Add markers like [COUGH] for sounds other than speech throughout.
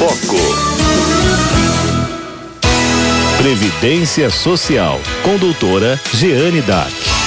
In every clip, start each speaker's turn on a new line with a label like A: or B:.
A: Foco. Previdência Social, com doutora Jeane Dark.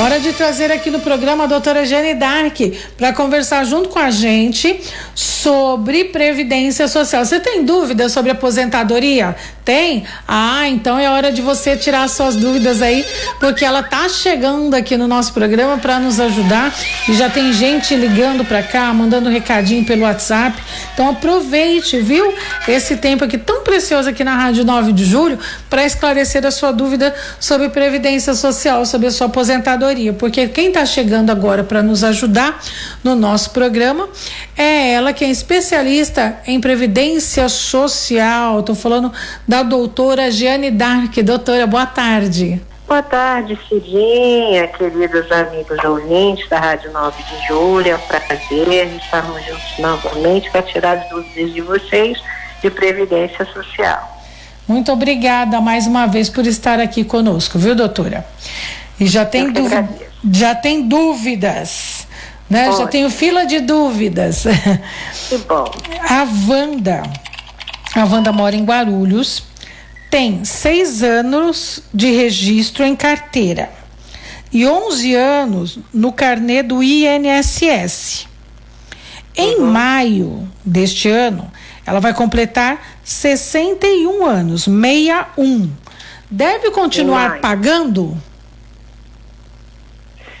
B: Hora de trazer aqui no programa a doutora Jane Dark para conversar junto com a gente sobre Previdência Social. Você tem dúvidas sobre aposentadoria? Tem? Ah, então é hora de você tirar suas dúvidas aí, porque ela tá chegando aqui no nosso programa para nos ajudar e já tem gente ligando para cá, mandando recadinho pelo WhatsApp. Então aproveite, viu? Esse tempo aqui tão precioso aqui na Rádio 9 de Julho para esclarecer a sua dúvida sobre Previdência Social, sobre a sua aposentadoria, porque quem está chegando agora para nos ajudar no nosso programa é ela que é especialista em Previdência Social. Estou falando da doutora Giane Dark. Doutora, boa tarde.
C: Boa tarde, Cidinha, queridos amigos ouvintes da Rádio 9 de Julho. É um prazer estarmos juntos novamente para tirar as dúvidas de vocês de Previdência Social.
B: Muito obrigada mais uma vez por estar aqui conosco, viu, doutora? E já tem, já tem dúvidas, né? Já tenho fila de dúvidas.
C: Que bom.
B: A Wanda, a Wanda mora em Guarulhos, tem seis anos de registro em carteira e 11 anos no carnê do INSS. Em uhum. maio deste ano, ela vai completar 61 anos, 61. Deve continuar pagando?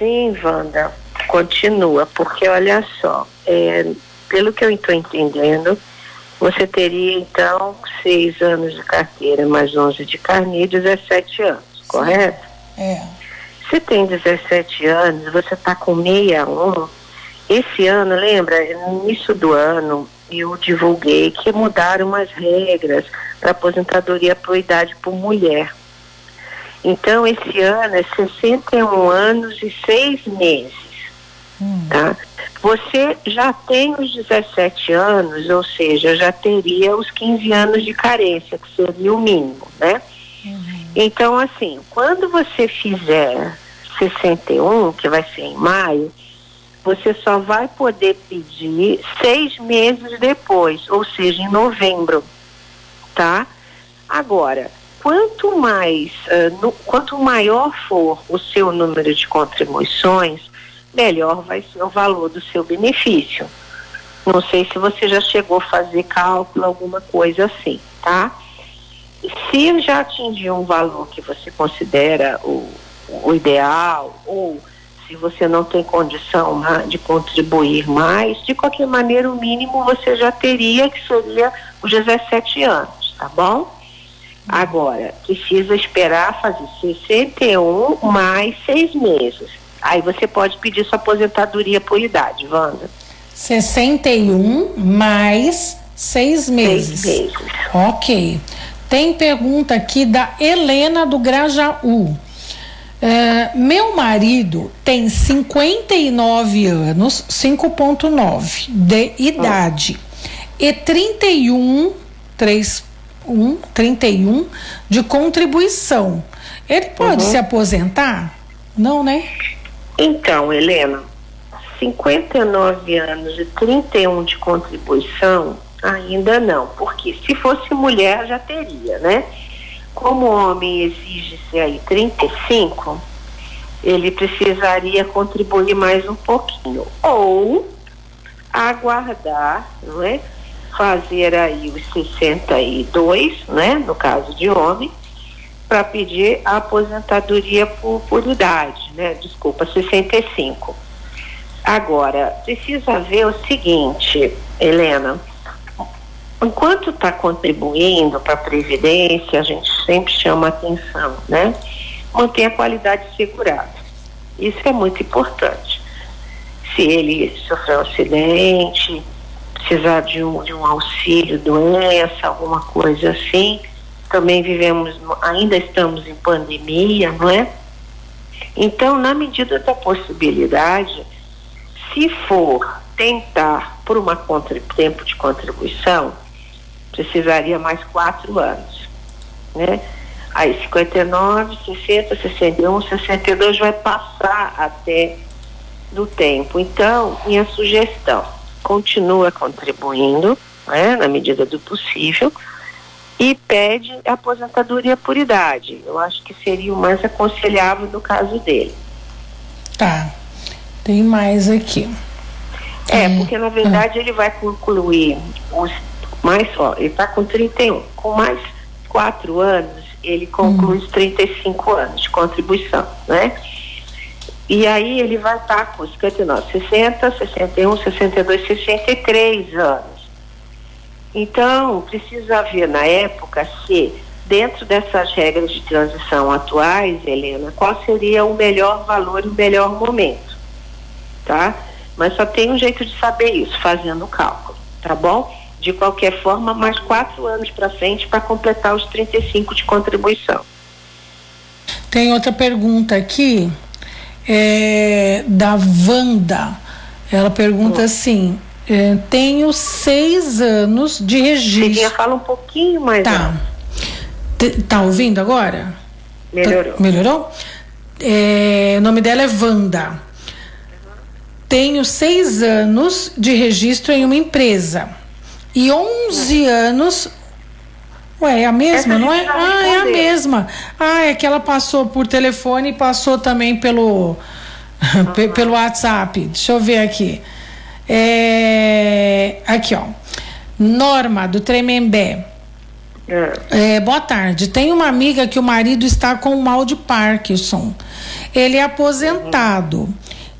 C: Sim, Wanda, continua, porque olha só, é, pelo que eu estou entendendo, você teria então seis anos de carteira mais 11 de carnê, 17 anos, Sim. correto?
B: É.
C: Se tem 17 anos, você está com 61. Esse ano, lembra, no início do ano, eu divulguei que mudaram as regras para aposentadoria por idade por mulher. Então, esse ano é 61 anos e seis meses. Hum. Tá? Você já tem os 17 anos, ou seja, já teria os 15 anos de carência, que seria o mínimo, né? Uhum. Então, assim, quando você fizer 61, que vai ser em maio, você só vai poder pedir seis meses depois, ou seja, em novembro, tá? Agora, quanto mais, uh, no, quanto maior for o seu número de contribuições, melhor vai ser o valor do seu benefício. Não sei se você já chegou a fazer cálculo, alguma coisa assim, tá? Se já atingiu um valor que você considera o, o ideal, ou se você não tem condição de contribuir mais, de qualquer maneira, o mínimo você já teria, que seria os 17 anos, tá bom? Agora, precisa esperar fazer 61 mais seis meses. Aí você pode pedir sua aposentadoria por idade, Wanda.
B: 61 mais seis meses.
C: Seis meses.
B: Ok. Tem pergunta aqui da Helena do Grajaú. Uh, meu marido tem 59 anos, 5,9 de idade, oh. e 31, 3, 1, 31 de contribuição. Ele pode uhum. se aposentar? Não, né?
C: Então, Helena, 59 anos e 31 de contribuição, ainda não, porque se fosse mulher já teria, né? Como homem exige-se aí 35, ele precisaria contribuir mais um pouquinho. Ou aguardar, não é? Fazer aí os 62, né? No caso de homem, para pedir a aposentadoria por, por idade, né? Desculpa, 65. Agora, precisa ver o seguinte, Helena, enquanto está contribuindo para a Previdência, a gente sempre chama atenção, né? Manter a qualidade segurada. Isso é muito importante. Se ele sofreu um acidente, precisar de um, de um auxílio, doença, alguma coisa assim, também vivemos, ainda estamos em pandemia, não é? Então, na medida da possibilidade, se for tentar por uma contra, tempo de contribuição, precisaria mais quatro anos, né? Aí 59, 60, 61, 62 vai passar até do tempo. Então, minha sugestão, continua contribuindo, né, na medida do possível, e pede aposentadoria por idade. Eu acho que seria o mais aconselhável no caso dele.
B: Tá. Tem mais aqui.
C: É, é. porque na verdade é. ele vai concluir os mais, ó, ele está com 31. Com mais quatro anos, ele conclui uhum. os 35 anos de contribuição, né? E aí ele vai estar com 59, 60, 61, 62, 63 anos. Então, precisa ver na época se, dentro dessas regras de transição atuais, Helena, qual seria o melhor valor e o melhor momento, tá? Mas só tem um jeito de saber isso, fazendo o cálculo, tá bom? De qualquer forma, mais quatro anos para frente para completar os 35 de contribuição.
B: Tem outra pergunta aqui, é, da Wanda. Ela pergunta hum. assim: é, tenho seis anos de registro. Cidinha,
C: fala um pouquinho mais.
B: Tá. Tá ouvindo agora?
C: Melhorou.
B: Tá, melhorou? É, o nome dela é Wanda. Tenho seis anos de registro em uma empresa e 11 anos. Ué, é a mesma, não é? Ah, é a mesma. Ah, é que ela passou por telefone e passou também pelo, [LAUGHS] uhum. pelo WhatsApp. Deixa eu ver aqui. É, aqui, ó. Norma do Tremembé. É. É, boa tarde. Tem uma amiga que o marido está com mal de Parkinson. Ele é aposentado uhum.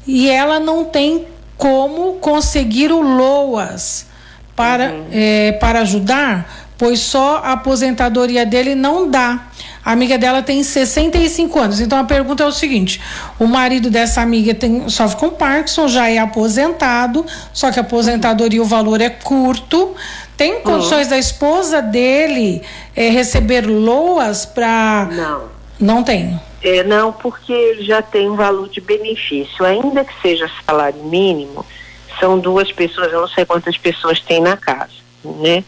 B: e ela não tem como conseguir o LOAS para, uhum. é, para ajudar, pois só a aposentadoria dele não dá. A amiga dela tem 65 anos. Então a pergunta é o seguinte: o marido dessa amiga tem, sofre com Parkinson, já é aposentado, só que a aposentadoria, o valor é curto. Tem uhum. condições uhum. da esposa dele é, receber loas para.
C: Não.
B: Não tem.
C: É, não, porque ele já tem um valor de benefício. Ainda que seja salário mínimo, são duas pessoas, eu não sei quantas pessoas tem na casa, né?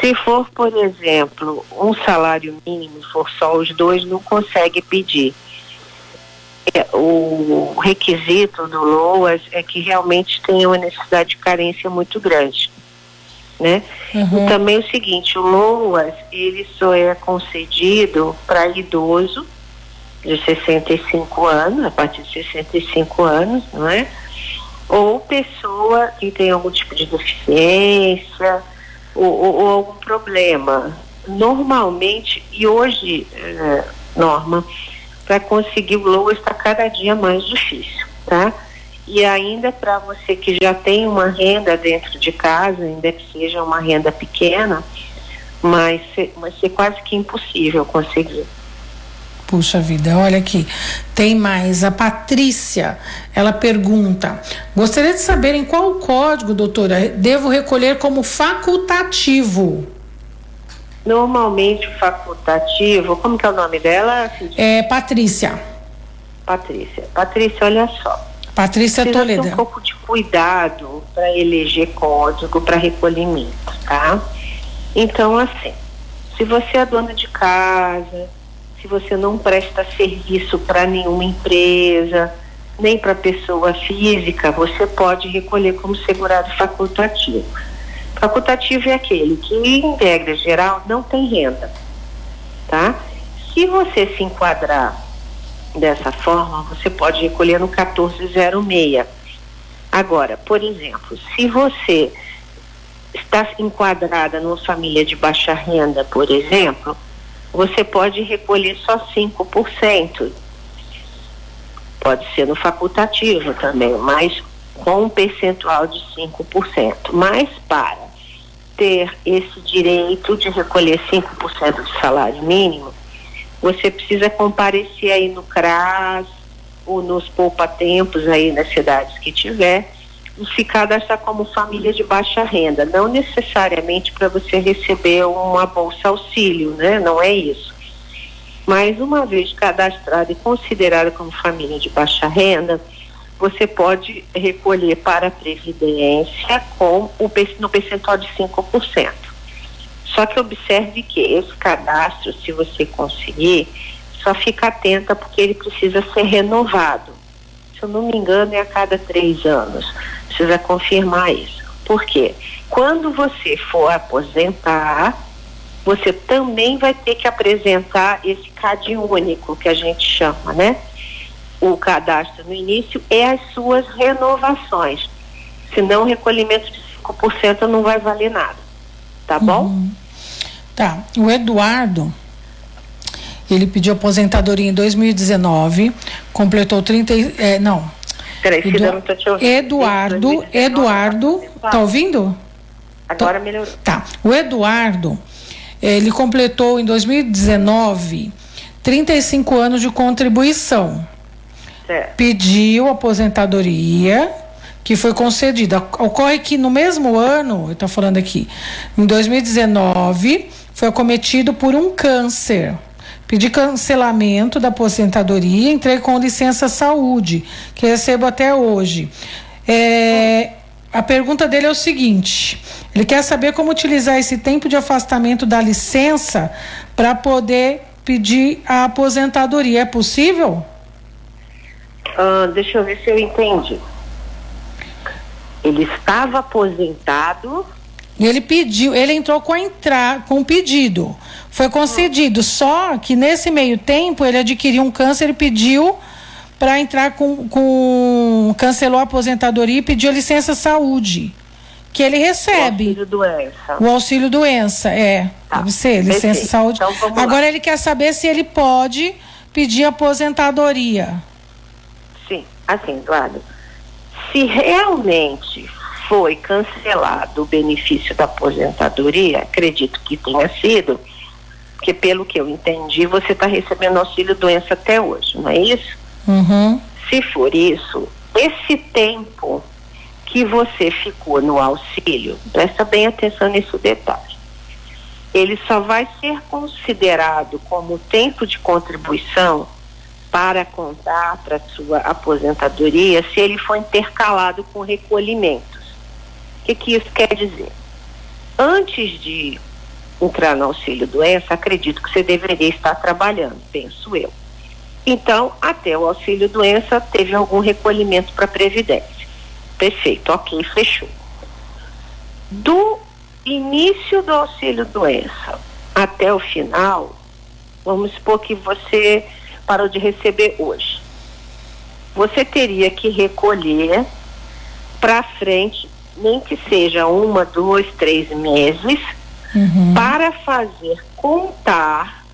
C: Se for, por exemplo, um salário mínimo, for só os dois, não consegue pedir. É, o requisito do LOAS é que realmente tenha uma necessidade de carência muito grande. Né? Uhum. E também o seguinte, o LOAS, ele só é concedido para idoso de 65 anos, a partir de 65 anos, não é? Ou pessoa que tem algum tipo de deficiência, ou, ou, ou algum problema. Normalmente, e hoje, é, Norma, para conseguir o low está cada dia mais difícil, tá? E ainda para você que já tem uma renda dentro de casa, ainda que seja uma renda pequena, mas vai ser quase que impossível conseguir.
B: Puxa vida, olha aqui. Tem mais. A Patrícia, ela pergunta: Gostaria de saber em qual código, doutora, devo recolher como facultativo?
C: Normalmente o facultativo, como que é o nome dela?
B: É Patrícia.
C: Patrícia. Patrícia, olha só.
B: Patrícia Precisa Toledo.
C: Ter um pouco de cuidado para eleger código para recolhimento, tá? Então, assim, se você é dona de casa, se você não presta serviço para nenhuma empresa, nem para pessoa física, você pode recolher como segurado facultativo. Facultativo é aquele que, em regra geral, não tem renda, tá? Se você se enquadrar dessa forma, você pode recolher no 1406. Agora, por exemplo, se você está enquadrada numa família de baixa renda, por exemplo, você pode recolher só 5%. Pode ser no facultativo também, mas com um percentual de 5%. Mas para ter esse direito de recolher 5% do salário mínimo, você precisa comparecer aí no CRAS ou nos poupa-tempos aí nas cidades que tiver se cadastrar como família de baixa renda, não necessariamente para você receber uma bolsa auxílio, né? Não é isso. Mas uma vez cadastrada e considerada como família de baixa renda, você pode recolher para a Previdência com o, no percentual de 5%. Só que observe que esse cadastro, se você conseguir, só fica atenta porque ele precisa ser renovado. Eu não me engano, é a cada três anos precisa confirmar isso. Por quê? Quando você for aposentar, você também vai ter que apresentar esse CAD único que a gente chama, né? O cadastro no início é as suas renovações. Senão o recolhimento de 5% não vai valer nada. Tá bom? Uhum.
B: Tá. O Eduardo, ele pediu aposentadoria em 2019, completou 30. É, não.
C: Peraí, Edu...
B: Eduardo, Eduardo, tá ouvindo?
C: Agora melhorou.
B: Tá. O Eduardo, ele completou em 2019 35 anos de contribuição. Certo. Pediu aposentadoria, que foi concedida. Ocorre que no mesmo ano, eu estou falando aqui, em 2019, foi acometido por um câncer. Pedi cancelamento da aposentadoria, entrei com licença saúde, que recebo até hoje. É, a pergunta dele é o seguinte: ele quer saber como utilizar esse tempo de afastamento da licença para poder pedir a aposentadoria. É possível?
C: Uh, deixa eu ver se eu entendi. Ele estava aposentado.
B: E ele pediu, ele entrou com entrar, com o pedido. Foi concedido. Só que nesse meio tempo ele adquiriu um câncer e pediu para entrar com, com. cancelou a aposentadoria e pediu licença saúde. Que ele recebe. O
C: auxílio doença.
B: O auxílio doença, é. Tá. Deve ser, licença Perfeito. saúde. Então, Agora lá. ele quer saber se ele pode pedir aposentadoria.
C: Sim, assim, Eduardo. Se realmente foi cancelado o benefício da aposentadoria, acredito que tenha sido, porque pelo que eu entendi, você está recebendo auxílio doença até hoje, não é isso?
B: Uhum.
C: Se for isso, esse tempo que você ficou no auxílio, presta bem atenção nesse detalhe. Ele só vai ser considerado como tempo de contribuição para contar para sua aposentadoria se ele for intercalado com recolhimentos. O que, que isso quer dizer? Antes de entrar no auxílio doença, acredito que você deveria estar trabalhando, penso eu. Então, até o auxílio doença teve algum recolhimento para Previdência. Perfeito, ok, fechou. Do início do auxílio doença até o final, vamos supor que você parou de receber hoje. Você teria que recolher para frente, nem que seja uma, dois, três meses, uhum. para fazer contar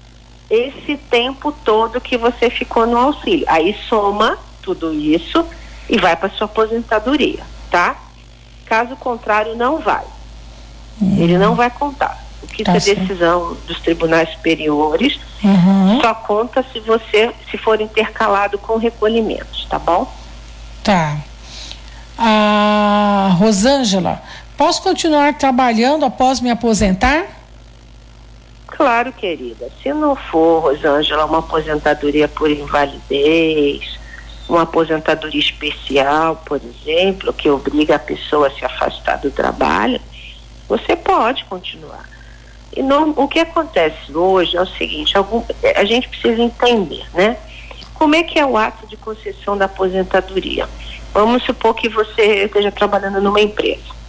C: esse tempo todo que você ficou no auxílio. Aí soma tudo isso e vai para sua aposentadoria, tá? Caso contrário, não vai. Uhum. Ele não vai contar. O que tá é decisão dos tribunais superiores uhum. só conta se você se for intercalado com recolhimentos, tá bom?
B: Tá. A Rosângela, posso continuar trabalhando após me aposentar?
C: Claro, querida. Se não for, Rosângela, uma aposentadoria por invalidez, uma aposentadoria especial, por exemplo, que obriga a pessoa a se afastar do trabalho, você pode continuar. E não, o que acontece hoje é o seguinte, algum, a gente precisa entender, né? Como é que é o ato de concessão da aposentadoria? Vamos supor que você esteja trabalhando numa empresa.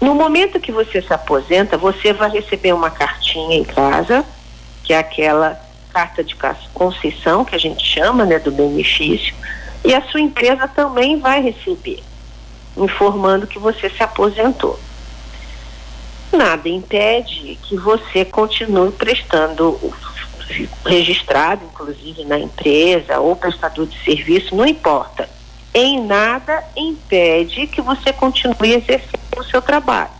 C: No momento que você se aposenta, você vai receber uma cartinha em casa, que é aquela carta de concessão que a gente chama, né, do benefício, e a sua empresa também vai receber, informando que você se aposentou. Nada impede que você continue prestando registrado, inclusive na empresa ou prestador de serviço, não importa em nada impede que você continue exercendo o seu trabalho,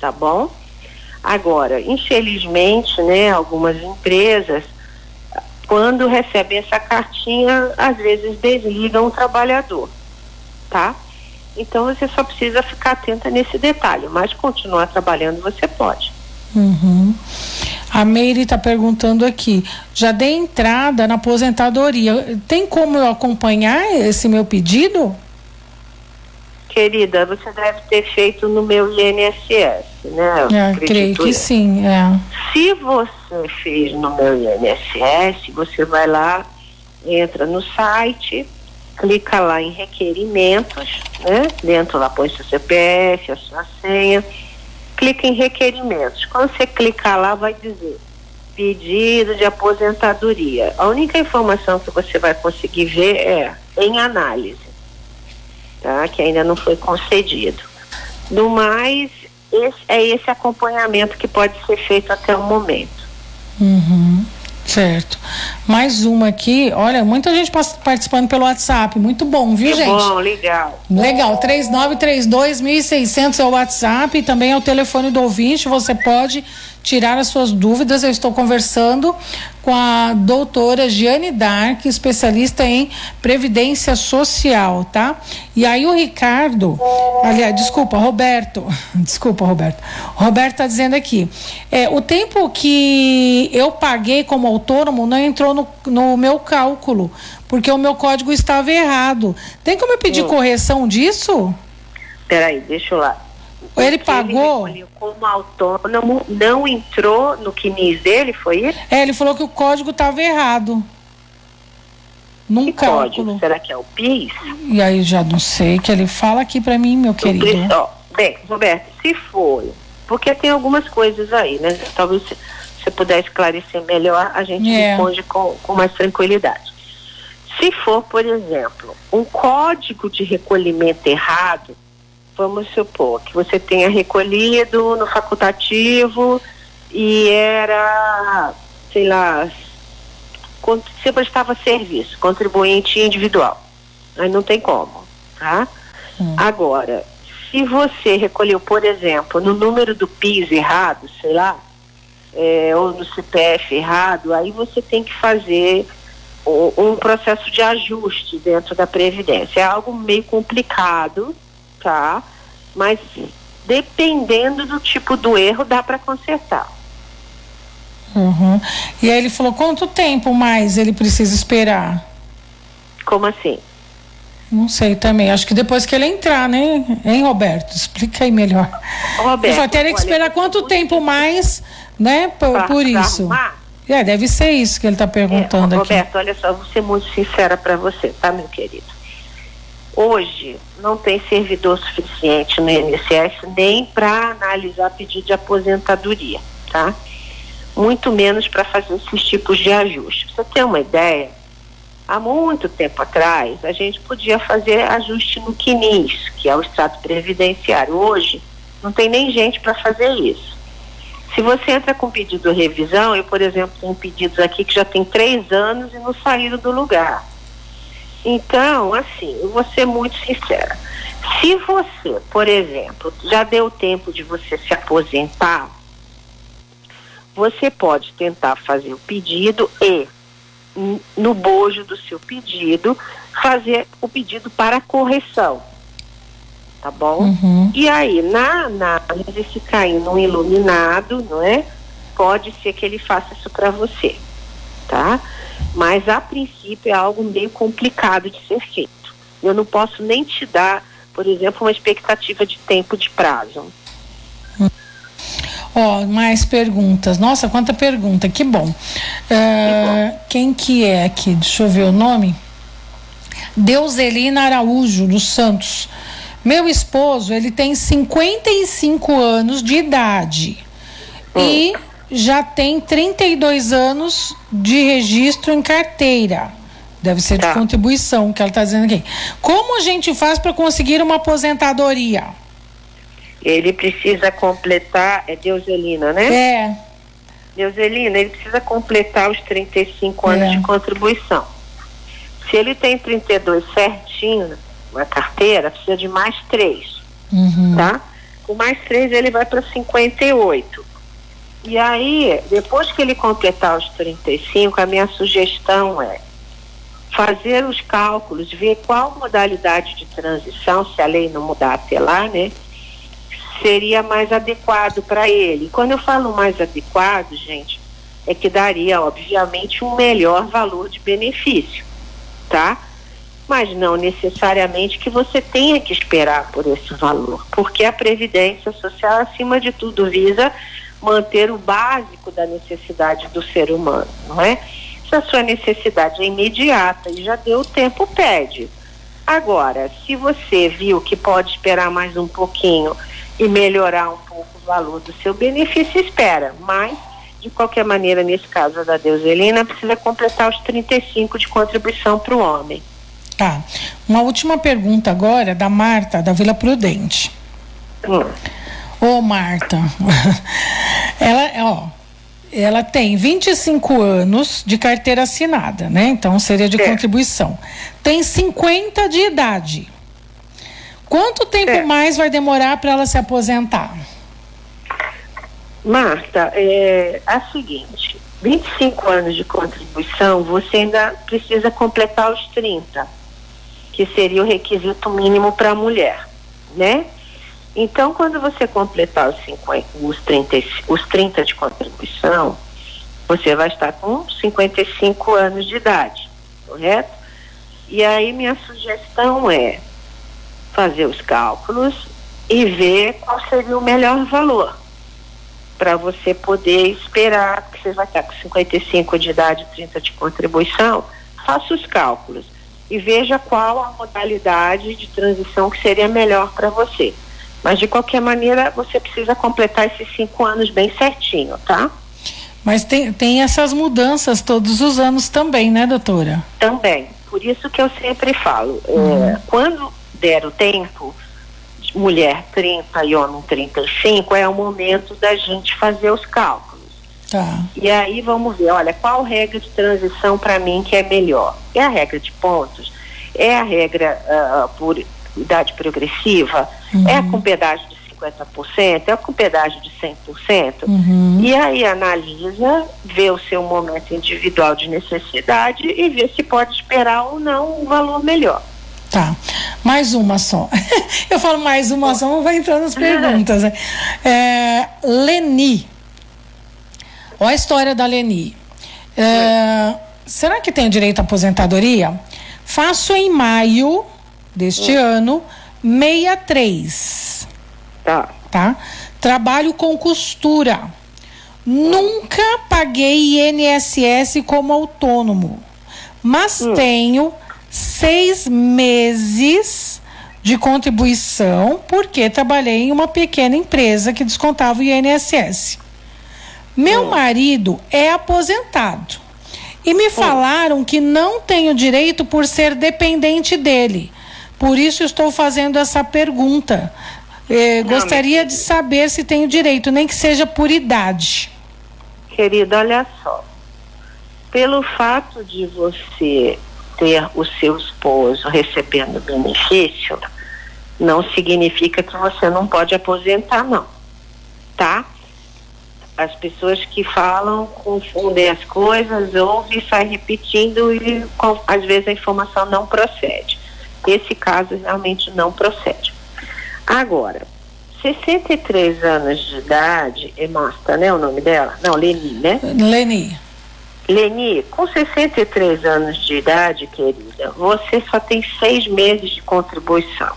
C: tá bom? Agora, infelizmente, né, algumas empresas, quando recebem essa cartinha, às vezes desligam o trabalhador, tá? Então você só precisa ficar atenta nesse detalhe, mas continuar trabalhando você pode.
B: Uhum. A Meire está perguntando aqui, já dei entrada na aposentadoria, tem como eu acompanhar esse meu pedido?
C: Querida, você deve ter feito no meu INSS, né?
B: É, creio que sim, é.
C: Se você fez no meu INSS, você vai lá, entra no site, clica lá em requerimentos, né? Dentro lá põe seu CPF, a sua senha, clica em requerimentos. Quando você clicar lá, vai dizer pedido de aposentadoria. A única informação que você vai conseguir ver é em análise, tá? Que ainda não foi concedido. No mais, esse, é esse acompanhamento que pode ser feito até o momento.
B: Uhum. Certo. Mais uma aqui. Olha, muita gente participando pelo WhatsApp. Muito bom, viu,
C: que
B: gente?
C: bom, legal.
B: Legal. 3932-1600 é o WhatsApp e também é o telefone do ouvinte. Você pode tirar as suas dúvidas. Eu estou conversando com a doutora Giane Dark, especialista em Previdência Social, tá? E aí o Ricardo, aliás, desculpa, Roberto, [LAUGHS] desculpa, Roberto. Roberto está dizendo aqui, é, o tempo que eu paguei como autônomo não entrou no, no meu cálculo, porque o meu código estava errado. Tem como eu pedir correção disso?
C: Peraí, deixa eu lá.
B: Ele pagou.
C: Ele como autônomo, não entrou no CNIS dele, foi isso?
B: É, ele falou que o código estava errado. Num que cálculo. Código?
C: Será que é o PIS?
B: E aí já não sei, que ele fala aqui para mim, meu querido.
C: Ó, bem, Roberto, se foi, porque tem algumas coisas aí, né? Talvez se você puder esclarecer melhor, a gente é. responde com, com mais tranquilidade. Se for, por exemplo, um código de recolhimento errado, vamos supor que você tenha recolhido no facultativo e era, sei lá, você prestava serviço, contribuinte individual. Aí não tem como, tá? Hum. Agora, se você recolheu, por exemplo, no número do PIS errado, sei lá, é, ou no CPF errado, aí você tem que fazer um, um processo de ajuste dentro da Previdência. É algo meio complicado, tá? Mas dependendo do tipo do erro, dá para consertar.
B: Uhum. E aí ele falou quanto tempo mais ele precisa esperar?
C: Como assim?
B: Não sei também. Acho que depois que ele entrar, né? Hein, Roberto? Explica aí melhor.
C: Roberto,
B: eu teria que esperar quanto tempo mais, né? Por, pra, por isso. É, deve ser isso que ele está perguntando
C: é,
B: Roberto,
C: aqui. Roberto, olha só, vou ser muito sincera para você, tá, meu querido? Hoje não tem servidor suficiente no INSS nem para analisar pedido de aposentadoria, tá? Muito menos para fazer esses tipos de ajustes. Você ter uma ideia, há muito tempo atrás a gente podia fazer ajuste no CNIS, que é o Estado Previdenciário. Hoje não tem nem gente para fazer isso. Se você entra com pedido de revisão, eu, por exemplo, tenho pedidos aqui que já tem três anos e não saíram do lugar. Então, assim, eu vou ser muito sincera. Se você, por exemplo, já deu tempo de você se aposentar, você pode tentar fazer o pedido e, no bojo do seu pedido, fazer o pedido para correção. Tá bom? Uhum. E aí, na análise, se cair num iluminado, não é? Pode ser que ele faça isso para você. Tá? Mas a princípio é algo meio complicado de ser feito. Eu não posso nem te dar, por exemplo, uma expectativa de tempo de prazo.
B: Ó, oh, mais perguntas. Nossa, quanta pergunta, que bom. Uh, que bom. Quem que é aqui? Deixa eu ver o nome. Deuselina Araújo dos Santos. Meu esposo, ele tem 55 anos de idade. Hum. E já tem 32 anos de registro em carteira. Deve ser tá. de contribuição, que ela está dizendo aqui. Como a gente faz para conseguir uma aposentadoria?
C: Ele precisa completar, é Deuselina, né?
B: É.
C: Deuselina, ele precisa completar os 35 anos é. de contribuição. Se ele tem 32 certinho na carteira, precisa de mais três. Uhum. Tá? Com mais três, ele vai para 58. E aí, depois que ele completar os 35, a minha sugestão é fazer os cálculos, ver qual modalidade de transição, se a lei não mudar até lá, né? Seria mais adequado para ele. Quando eu falo mais adequado, gente, é que daria, obviamente, um melhor valor de benefício, tá? Mas não necessariamente que você tenha que esperar por esse valor, porque a Previdência Social, acima de tudo, visa manter o básico da necessidade do ser humano, não é? Se a sua necessidade é imediata e já deu tempo, pede. Agora, se você viu que pode esperar mais um pouquinho e melhorar um pouco o valor do seu benefício, espera. Mas, de qualquer maneira, nesse caso da Deuselina, precisa completar os 35 de contribuição para o homem.
B: Tá. Uma última pergunta agora da Marta, da Vila Prudente. Hum. Ô, Marta, [LAUGHS] ela, ó, ela tem 25 anos de carteira assinada, né? Então seria de é. contribuição. Tem 50 de idade. Quanto tempo é. mais vai demorar para ela se aposentar?
C: Marta, é a seguinte: 25 anos de contribuição, você ainda precisa completar os 30, que seria o requisito mínimo para a mulher, né? Então, quando você completar os, 50, os, 30, os 30 de contribuição, você vai estar com 55 anos de idade, correto? E aí minha sugestão é fazer os cálculos e ver qual seria o melhor valor para você poder esperar, que você vai estar com 55 de idade, 30 de contribuição, faça os cálculos e veja qual a modalidade de transição que seria melhor para você. Mas de qualquer maneira, você precisa completar esses cinco anos bem certinho, tá?
B: Mas tem, tem essas mudanças todos os anos também, né, doutora?
C: Também. Por isso que eu sempre falo, uhum. é, quando der o tempo, mulher 30 e homem 35, é o momento da gente fazer os cálculos.
B: Tá.
C: E aí vamos ver, olha, qual regra de transição para mim que é melhor? É a regra de pontos? É a regra uh, por idade progressiva, uhum. é com pedágio de 50%, é com pedágio de 100%. Uhum. E aí analisa, vê o seu momento individual de necessidade e vê se pode esperar ou não um valor melhor.
B: Tá. Mais uma só. [LAUGHS] Eu falo mais uma só, vai entrando as [LAUGHS] perguntas. Né? É, Leni. Olha a história da Leni. É, será que tem direito à aposentadoria? Faço em maio deste hum. ano, 63.
C: Tá.
B: Tá? Trabalho com costura. Nunca paguei INSS como autônomo, mas hum. tenho seis meses de contribuição porque trabalhei em uma pequena empresa que descontava o INSS. Meu hum. marido é aposentado e me hum. falaram que não tenho direito por ser dependente dele. Por isso estou fazendo essa pergunta. Eh, Não, gostaria de saber se tenho direito, nem que seja por idade.
C: Querida, olha só. Pelo fato de você ter o seu esposo recebendo benefício, não significa que você não pode aposentar, não. Tá? As pessoas que falam confundem as coisas, ouvem e saem repetindo e às vezes a informação não procede. Esse caso realmente não procede. Agora, 63 anos de idade, é Marta, né? O nome dela? Não, Leni, né?
B: Leni.
C: Leni, com 63 anos de idade, querida, você só tem seis meses de contribuição.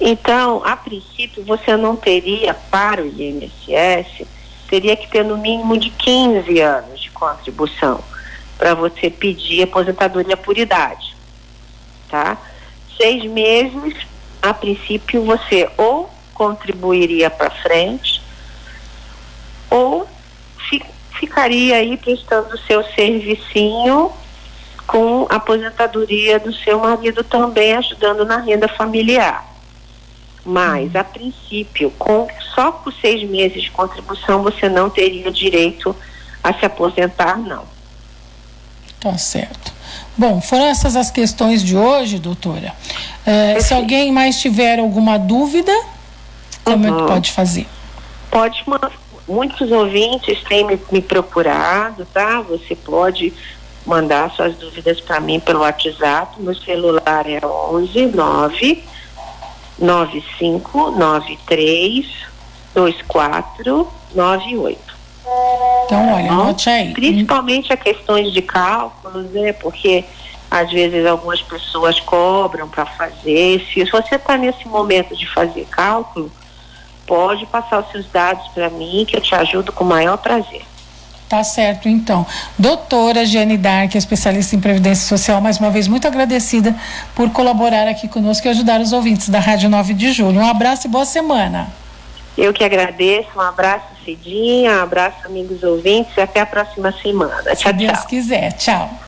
C: Então, a princípio, você não teria para o INSS, teria que ter no mínimo de 15 anos de contribuição para você pedir aposentadoria por idade, tá? Seis meses, a princípio você ou contribuiria para frente ou fi, ficaria aí prestando o seu servicinho com a aposentadoria do seu marido também ajudando na renda familiar. Mas, a princípio, com só por seis meses de contribuição, você não teria direito a se aposentar, não.
B: Tá certo. Bom, foram essas as questões de hoje, doutora. É, se alguém mais tiver alguma dúvida, como uhum. é que pode fazer?
C: Pode, muitos ouvintes têm me, me procurado, tá? Você pode mandar suas dúvidas para mim pelo WhatsApp. Meu celular é 11 9 9593 2498.
B: Então, olha, anote aí.
C: Principalmente a questões de cálculos, né? Porque às vezes algumas pessoas cobram para fazer. Se você está nesse momento de fazer cálculo, pode passar os seus dados para mim que eu te ajudo com o maior prazer.
B: Tá certo, então. Doutora Giane Dark, especialista em Previdência Social, mais uma vez muito agradecida por colaborar aqui conosco e ajudar os ouvintes da Rádio 9 de Julho. Um abraço e boa semana.
C: Eu que agradeço, um abraço Cidinha, um abraço amigos ouvintes e até a próxima semana.
B: Se tchau, Deus quiser, tchau.